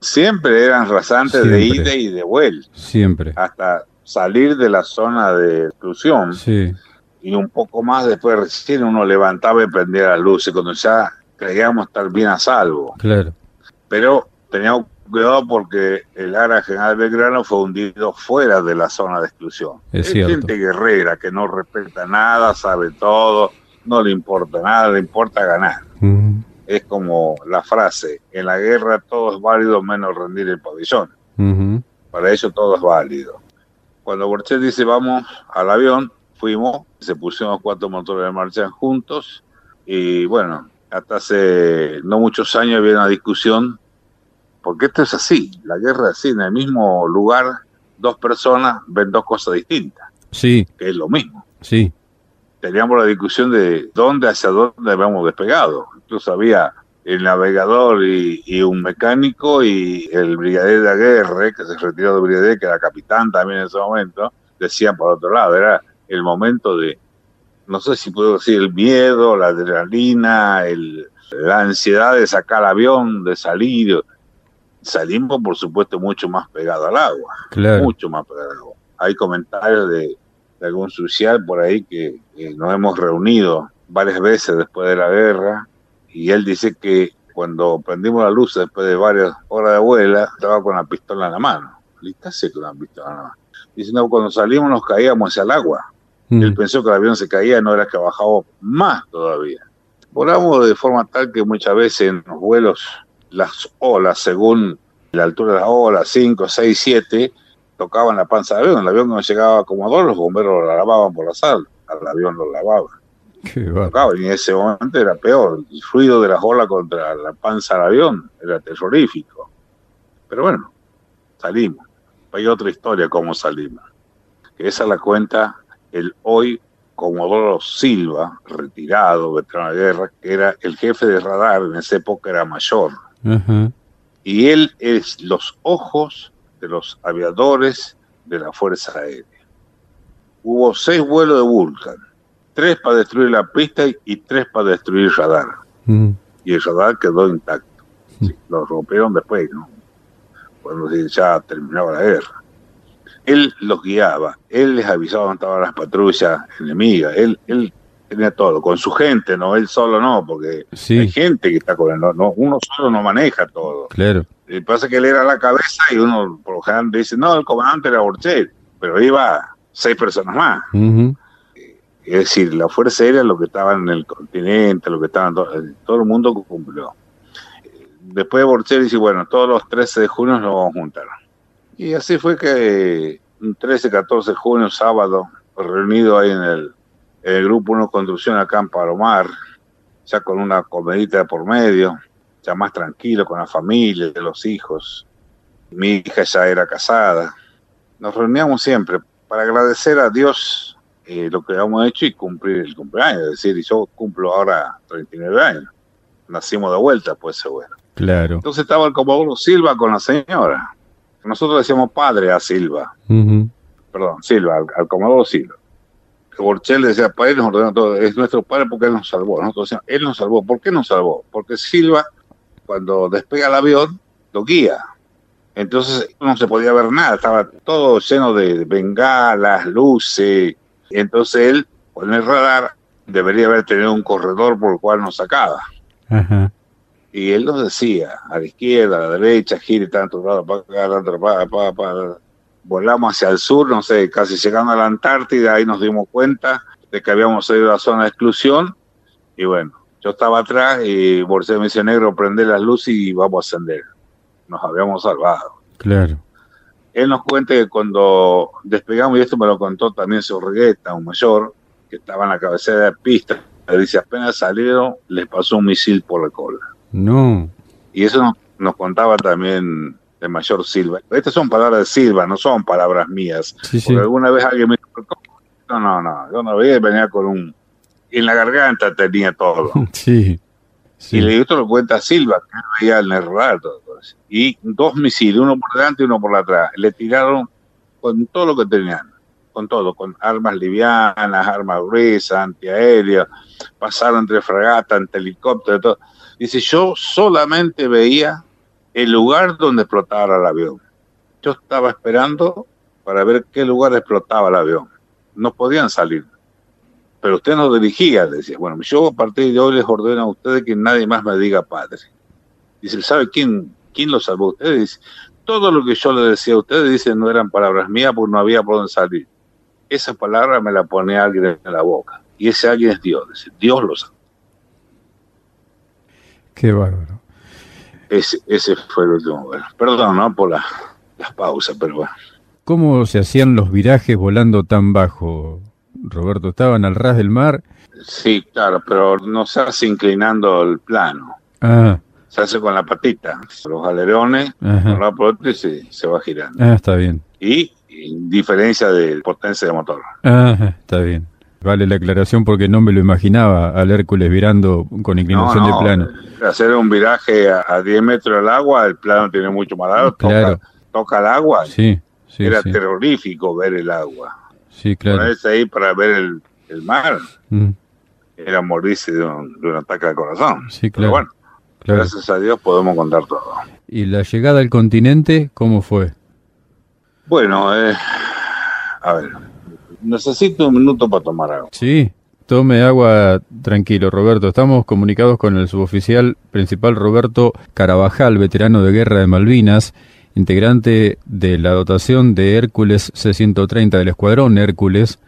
Siempre eran rasantes de ida y de vuelta. Siempre. Hasta salir de la zona de exclusión. Sí. Y un poco más después recién uno levantaba y prendía las luces cuando ya creíamos estar bien a salvo. Claro. Pero teníamos cuidado porque el área general Belgrano fue hundido fuera de la zona de exclusión. Es, gente guerrera que no respeta nada, sabe todo, no le importa nada, le importa ganar. Es como la frase, en la guerra todo es válido menos rendir el pabellón. Para eso todo es válido. Cuando Borchet dice vamos al avión, fuimos, se pusieron cuatro motores de marcha juntos y bueno, hasta hace no muchos años había una discusión porque esto es así, la guerra es así, en el mismo lugar dos personas ven dos cosas distintas. Sí. Que es lo mismo. Sí. Teníamos la discusión de dónde hacia dónde habíamos despegado. Incluso había el navegador y, un mecánico y el brigadier de guerra, que se retiró de brigadier, que era capitán también en ese momento, decían por otro lado, era el momento de, no sé si puedo decir, el miedo, la adrenalina, el, la ansiedad de sacar el avión, de salir, salimos, por supuesto, mucho más pegado al agua. Mucho más pegado al agua. Hay comentarios de, algún social por ahí que, nos hemos reunido varias veces después de la guerra y él dice que cuando prendimos la luz después de varias horas de vuela, estaba con la pistola en la mano. Listase con la pistola en la mano. Dice, no, cuando salimos nos caíamos hacia el agua. Mm. Él pensó que el avión se caía, no era que bajaba más todavía. Volamos de forma tal que muchas veces en los vuelos las olas, según la altura de las olas, 5, 6, 7, tocaban la panza del avión. El avión no llegaba como dos, los bomberos lo lavaban por la sal, al avión lo lavaban. y en ese momento era peor. El ruido de las olas contra la panza del avión era terrorífico. Pero bueno, salimos. Hay otra historia cómo salimos. Que esa la cuenta el hoy Comodoro Silva, retirado, veterano de guerra, que era el jefe de radar, en esa época era mayor. Y él es los ojos de los aviadores de la Fuerza Aérea. Hubo seis vuelos de Vulcan, tres para destruir la pista y tres para destruir radar. Y el radar quedó intacto. lo rompieron después, ¿no? Cuando ya terminaba la guerra. Él los guiaba, él les avisaba dónde estaban las patrullas enemigas, él, él tenía todo, con su gente, no él solo no, porque hay gente que está con él, no, uno solo no maneja todo. Claro. Y pasa que él era la cabeza y uno por lo general dice, no, el comandante era Borchet, pero iba seis personas más. Es decir, la Fuerza Aérea, lo que estaba en el continente, lo que estaban, todo, todo el mundo cumplió. Después de Borchet dice, bueno, todos los 13 de junio nos vamos a juntar. Y así fue que un 13, 14 de junio, sábado, reunido ahí en el el grupo Uno Construcción acá en Palomar, ya con una comedita por medio, ya más tranquilo con la familia, de los hijos. Mi hija ya era casada. Nos reuníamos siempre para agradecer a Dios eh, lo que habíamos hecho y cumplir el cumpleaños. Es decir, yo cumplo ahora 39 años. Nacimos de vuelta, pues bueno. Claro. Entonces estaba el Comodoro Silva con la señora. Nosotros decíamos padre a Silva. Perdón, Silva, al, al Comodoro Silva. Borchel decía, padre nos ordenó todo, es nuestro padre porque él nos salvó. Nosotros decíamos, él nos salvó. ¿Por qué nos salvó? Porque Silva, cuando despega el avión, lo guía. Entonces no se podía ver nada, estaba todo lleno de bengalas, luces. Entonces él, con el radar, debería haber tenido un corredor por el cual nos sacaba. Y él nos decía, a la izquierda, a la derecha, gire tanto lado para acá, tanto para, para, para, volamos hacia el sur, no sé, casi llegando a la Antártida, ahí nos dimos cuenta de que habíamos salido a la zona de exclusión y bueno, yo estaba atrás y Borges me dice, negro, prende las luces y vamos a ascender. Nos habíamos salvado. Claro. Él nos cuenta que cuando despegamos, y esto me lo contó también Sorregueta, un mayor, que estaba en la cabecera de la pista, le dice, apenas salieron, les pasó un misil por la cola. No. Y eso nos nos contaba también el mayor Silva. Estas son palabras de Silva, no son palabras mías. porque alguna vez alguien me dijo, no, no, no, yo no venía con un... En la garganta tenía todo. [LAUGHS] Sí. Y le esto lo cuenta Silva, que veía el rato. Y dos misiles, uno por delante y uno por atrás. Le tiraron con todo lo que tenían, con todo, con armas livianas, armas gruesas, antiaéreas, pasaron entre fragatas, entre helicópteros, todo. Dice, yo solamente veía el lugar donde explotaba el avión. Yo estaba esperando para ver qué lugar explotaba el avión. No podían salir. Pero usted nos dirigía, decía. Bueno, yo a partir de hoy les ordeno a ustedes que nadie más me diga padre. Dice, ¿sabe quién, quién lo salvó? Ustedes todo lo que yo le decía a ustedes, dice, no eran palabras mías porque no había por dónde salir. Esa palabra me la pone alguien en la boca. Y ese alguien es Dios. Dice, Dios lo salvó. Qué bárbaro. Ese, ese fue el último vuelo. Perdón, ¿no? Por la, las pausas, pero bueno. ¿Cómo se hacían los virajes volando tan bajo, Roberto? ¿Estaban al ras del mar? Sí, claro, pero no se hace inclinando el plano. Ah. Se hace con la patita, los alerones, con la prótesis se va girando. Ah, está bien. Y, diferencia de potencia de motor. Ah, está bien. Vale la aclaración porque no me lo imaginaba al Hércules virando con inclinación de plano. Hacer un viraje a, 10 metros del agua, el plano tiene mucho más toca, toca el agua. Sí, sí Era terrorífico ver el agua. Sí, claro. Ponerse ahí para ver el, mar mm. era morirse de un, ataque al corazón. Sí, claro. Pero bueno, gracias a Dios podemos contar todo. ¿Y la llegada al continente cómo fue? Bueno, eh, a ver, necesito un minuto para tomar agua. Sí, tome agua tranquilo, Roberto. Estamos comunicados con el suboficial principal Roberto Carabajal, veterano de guerra de Malvinas, integrante de la dotación de Hércules C-130 del Escuadrón Hércules,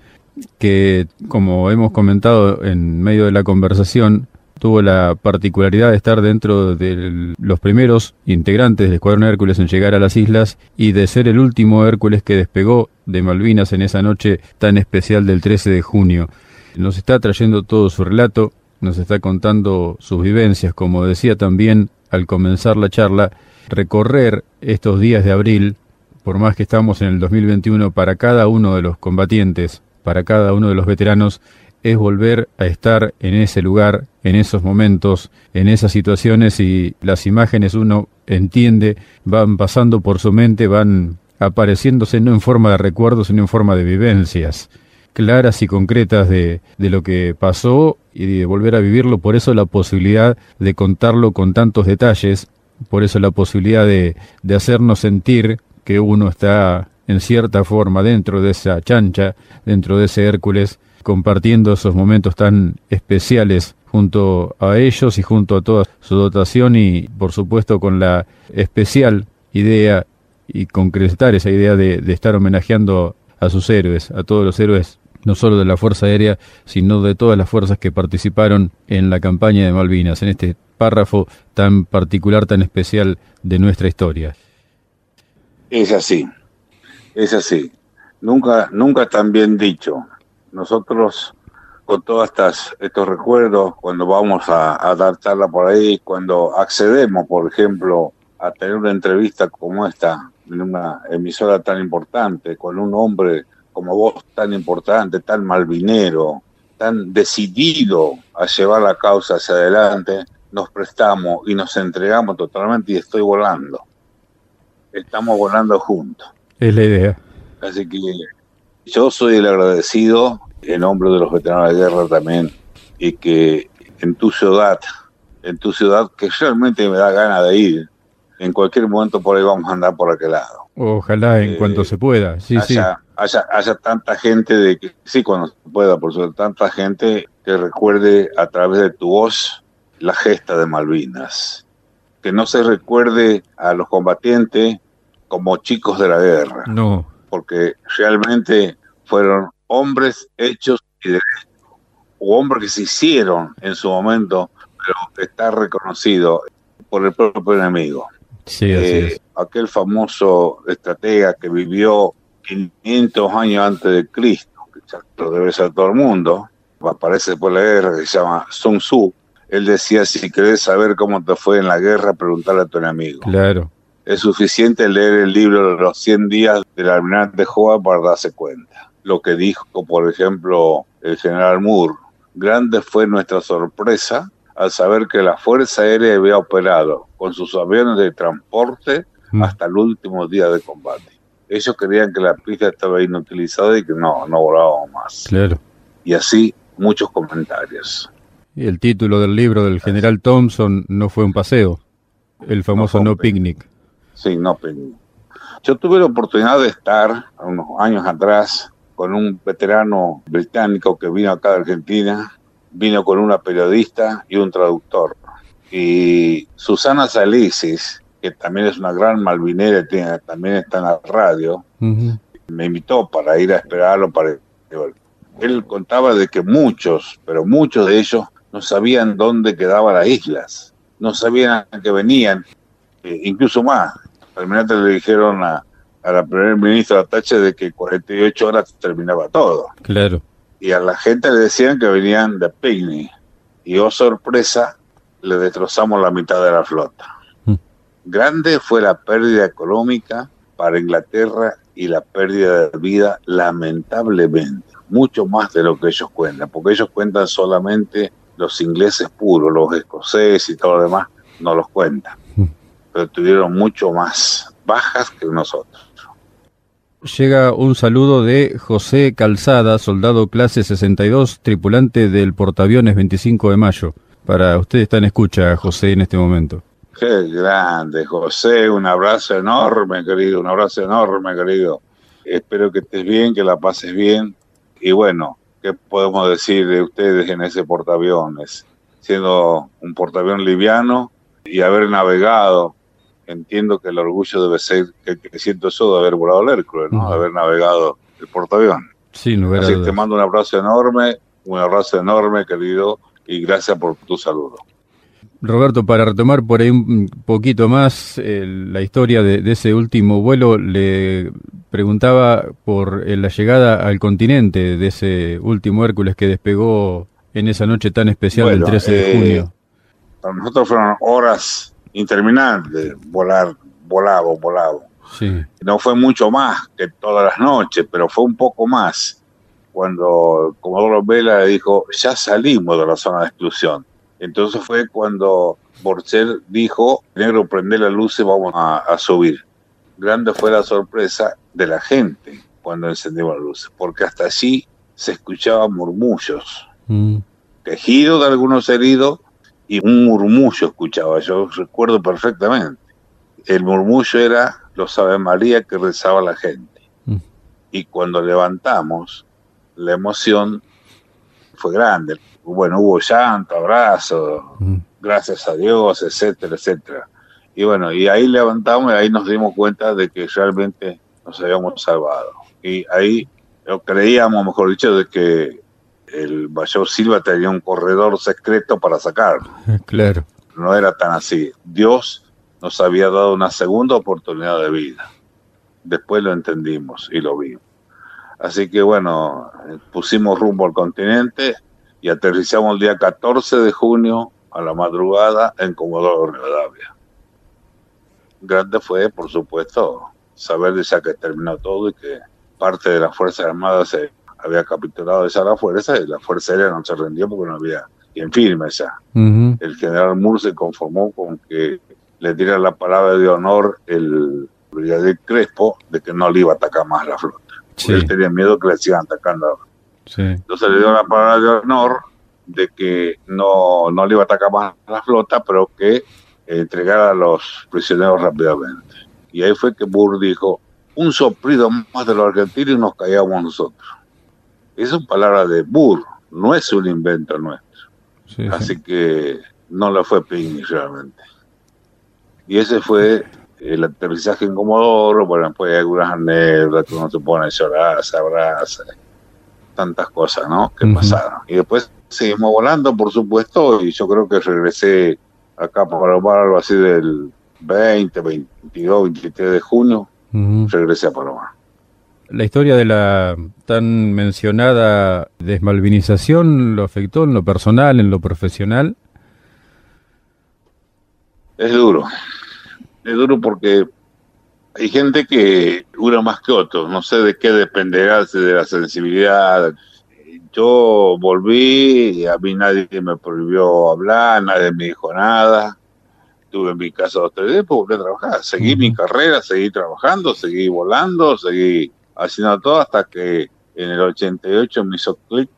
que, como hemos comentado en medio de la conversación, tuvo la particularidad de estar dentro de los primeros integrantes del Escuadrón Hércules en llegar a las islas y de ser el último Hércules que despegó de Malvinas en esa noche tan especial del 13 de junio. Nos está trayendo todo su relato, nos está contando sus vivencias, como decía también al comenzar la charla, recorrer estos días de abril, por más que estamos en el 2021, para cada uno de los combatientes, para cada uno de los veteranos, es volver a estar en ese lugar, en esos momentos, en esas situaciones y las imágenes uno entiende, van pasando por su mente, van apareciéndose no en forma de recuerdos, sino en forma de vivencias claras y concretas de, de lo que pasó y de volver a vivirlo, por eso la posibilidad de contarlo con tantos detalles, por eso la posibilidad de, de hacernos sentir que uno está en cierta forma dentro de esa chancha, dentro de ese Hércules, compartiendo esos momentos tan especiales junto a ellos y junto a toda su dotación y por supuesto con la especial idea y concretar esa idea de, estar homenajeando a sus héroes, a todos los héroes no solo de la Fuerza Aérea, sino de todas las fuerzas que participaron en la campaña de Malvinas, en este párrafo tan particular, tan especial de nuestra historia. Es así, es así. Nunca, nunca tan bien dicho nosotros con todos estas, estos recuerdos, cuando vamos a, dar charla por ahí, cuando accedemos, por ejemplo, a tener una entrevista como esta, en una emisora tan importante, con un hombre como vos tan importante, tan malvinero, tan decidido a llevar la causa hacia adelante, nos prestamos y nos entregamos totalmente y estoy volando. Estamos volando juntos. Es la idea. Así que yo soy el agradecido en nombre de los veteranos de guerra también y que en tu ciudad, en tu ciudad que realmente me da ganas de ir, en cualquier momento por ahí vamos a andar por aquel lado. Ojalá en cuanto eh, se pueda, sí, haya, sí. Haya, tanta gente de que, sí, cuando se pueda, por suerte, tanta gente que recuerde a través de tu voz la gesta de Malvinas. Que no se recuerde a los combatientes como chicos de la guerra. No porque realmente fueron hombres hechos y derechos, o hombres que se hicieron en su momento, pero está reconocido por el propio enemigo. Sí, así eh, es. Aquel famoso estratega que vivió 500 años antes de Cristo, que lo debe ser todo el mundo, aparece por la guerra, que se llama Sun Tzu, él decía, si querés saber cómo te fue en la guerra, preguntarle a tu enemigo. Claro. Es suficiente leer el libro de los 100 días del almirante Joa para darse cuenta. Lo que dijo, por ejemplo, el general Moore. Grande fue nuestra sorpresa al saber que la Fuerza Aérea había operado con sus aviones de transporte mm. hasta el último día de combate. Ellos creían que la pista estaba inutilizada y que no, no volábamos más. Claro. Y así muchos comentarios. Y el título del libro del general Thompson no fue un paseo, el famoso No, Picnic. Sí, No Picnic. Yo tuve la oportunidad de estar unos años atrás con un veterano británico que vino acá de Argentina, vino con una periodista y un traductor. Y Susana Salisis, que también es una gran malvinera, tiene, también está en la radio, me invitó para ir a esperarlo. Para... Él contaba de que muchos, pero muchos de ellos no sabían dónde quedaban las islas, no sabían a qué venían, eh, incluso más. Terminante le dijeron a, a la primer ministra Tache de que 48 horas terminaba todo. Claro. Y a la gente le decían que venían de picnic. Y oh sorpresa, le destrozamos la mitad de la flota. Mm. Grande fue la pérdida económica para Inglaterra y la pérdida de vida, lamentablemente. Mucho más de lo que ellos cuentan, porque ellos cuentan solamente los ingleses puros, los escoceses y todo lo demás, no los cuentan. Mm. Pero tuvieron mucho más bajas que nosotros. Llega un saludo de José Calzada, soldado clase 62, tripulante del portaaviones 25 de mayo. Para usted está en escucha, José, en este momento. Qué grande, José. Un abrazo enorme, querido. Un abrazo enorme, querido. Espero que estés bien, que la pases bien. Y bueno, ¿qué podemos decir de ustedes en ese portaaviones? Siendo un portaavión liviano y haber navegado, entiendo que el orgullo debe ser, que, siento eso de haber volado el Hércules, ¿no? De haber navegado el portaavión. Sí, no Así que te mando un abrazo enorme, un abrazo enorme, querido, y gracias por tu saludo. Roberto, para retomar por ahí un poquito más eh, la historia de, ese último vuelo, le preguntaba por eh, la llegada al continente de ese último Hércules que despegó en esa noche tan especial del 13 de eh, junio. Para nosotros fueron horas interminables, volar, volaba, volaba. Sí. No fue mucho más que todas las noches, pero fue un poco más cuando Comodoro Vela dijo, ya salimos de la zona de exclusión entonces fue cuando Borcel dijo, negro, prende la luz y vamos a, subir. Grande fue la sorpresa de la gente cuando encendimos la luz, porque hasta allí se escuchaban murmullos, mm. quejidos de algunos heridos y un murmullo escuchaba, yo recuerdo perfectamente. El murmullo era los Ave María que rezaba la gente. Mm. Y cuando levantamos, la emoción fue grande bueno, hubo llanto, abrazo, gracias a Dios, etcétera, etcétera. Y bueno, y ahí levantamos y ahí nos dimos cuenta de que realmente nos habíamos salvado. Y ahí creíamos, mejor dicho, de que el mayor Silva tenía un corredor secreto para sacarlo. [LAUGHS] Claro. No era tan así. Dios nos había dado una segunda oportunidad de vida. Después lo entendimos y lo vimos. Así que bueno, pusimos rumbo al continente y aterrizamos el día 14 de junio a la madrugada en Comodoro Rivadavia. Grande fue, por supuesto, saber de ya que terminó todo y que parte de las Fuerzas Armadas se había capitulado esa la fuerza y la Fuerza Aérea no se rendió porque no había quien firme ya. El general Moore se conformó con que le diera la palabra de honor el brigadier Crespo de que no le iba a atacar más la flota. Él tenía miedo que le sigan atacando entonces le dio la palabra de honor de que no, no le iba a atacar más la flota, pero que entregara a los prisioneros rápidamente. Y ahí fue que Burr dijo, un soplido más de los argentinos y nos callamos nosotros. Es palabra de Burr, no es un invento nuestro. Así que no le fue Pigny realmente. Y ese fue el aterrizaje en Comodoro, bueno, después hay algunas anécdotas que uno se pone a llorar, se abraza, tantas cosas, ¿no? Que pasaron. Y después seguimos volando, por supuesto, y yo creo que regresé acá para algo así del 20, 22, 23 de junio, regresé a Palomar. La historia de la tan mencionada desmalvinización lo afectó en lo personal, en lo profesional. Es duro. Es duro porque hay gente que dura más que otros. No sé de qué dependerá, de la sensibilidad. Yo volví, y a mí nadie me prohibió hablar, nadie me dijo nada. Tuve en mi casa dos tres días, pues volví a trabajar. Seguí mi carrera, seguí trabajando, seguí volando, seguí haciendo todo hasta que en el 88 me hizo clic.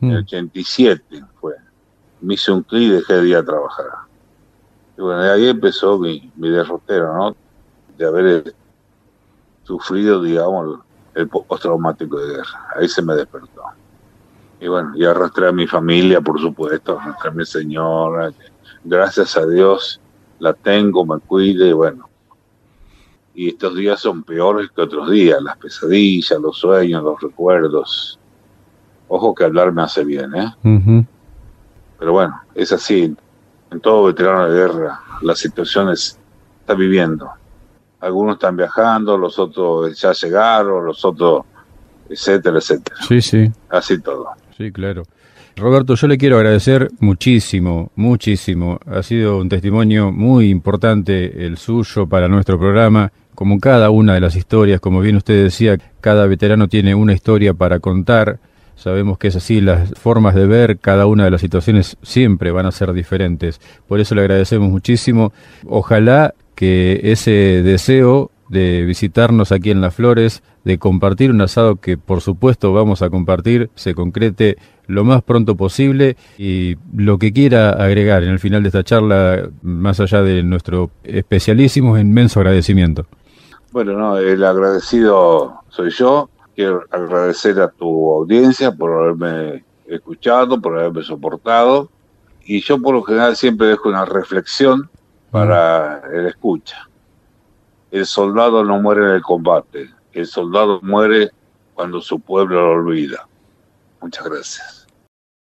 En el 87 fue. Me hizo un clic y dejé de ir a trabajar. Y bueno, de ahí empezó mi, mi derrotero, ¿no? De haber sufrido, digamos, el postraumático de guerra. Ahí se me despertó. Y bueno, y arrastré a mi familia, por supuesto, arrastré a mi señora. Gracias a Dios la tengo, me cuide, y bueno. Y estos días son peores que otros días, las pesadillas, los sueños, los recuerdos. Ojo que hablar me hace bien, ¿eh? Pero bueno, es así. En todo veterano de guerra, las situaciones está viviendo. Algunos están viajando, los otros ya llegaron, los otros, etcétera, etcétera. Sí, sí. Así todo. Sí, claro. Roberto, yo le quiero agradecer muchísimo, muchísimo. Ha sido un testimonio muy importante el suyo para nuestro programa. Como cada una de las historias, como bien usted decía, cada veterano tiene una historia para contar. Sabemos que es así, las formas de ver cada una de las situaciones siempre van a ser diferentes. Por eso le agradecemos muchísimo. Ojalá que ese deseo de visitarnos aquí en Las Flores, de compartir un asado que por supuesto vamos a compartir, se concrete lo más pronto posible y lo que quiera agregar en el final de esta charla, más allá de nuestro especialísimo, inmenso agradecimiento. Bueno, no, el agradecido soy yo. Quiero agradecer a tu audiencia por haberme escuchado, por haberme soportado. Y yo por lo general siempre dejo una reflexión para el escucha. El soldado no muere en el combate, el soldado muere cuando su pueblo lo olvida. Muchas gracias.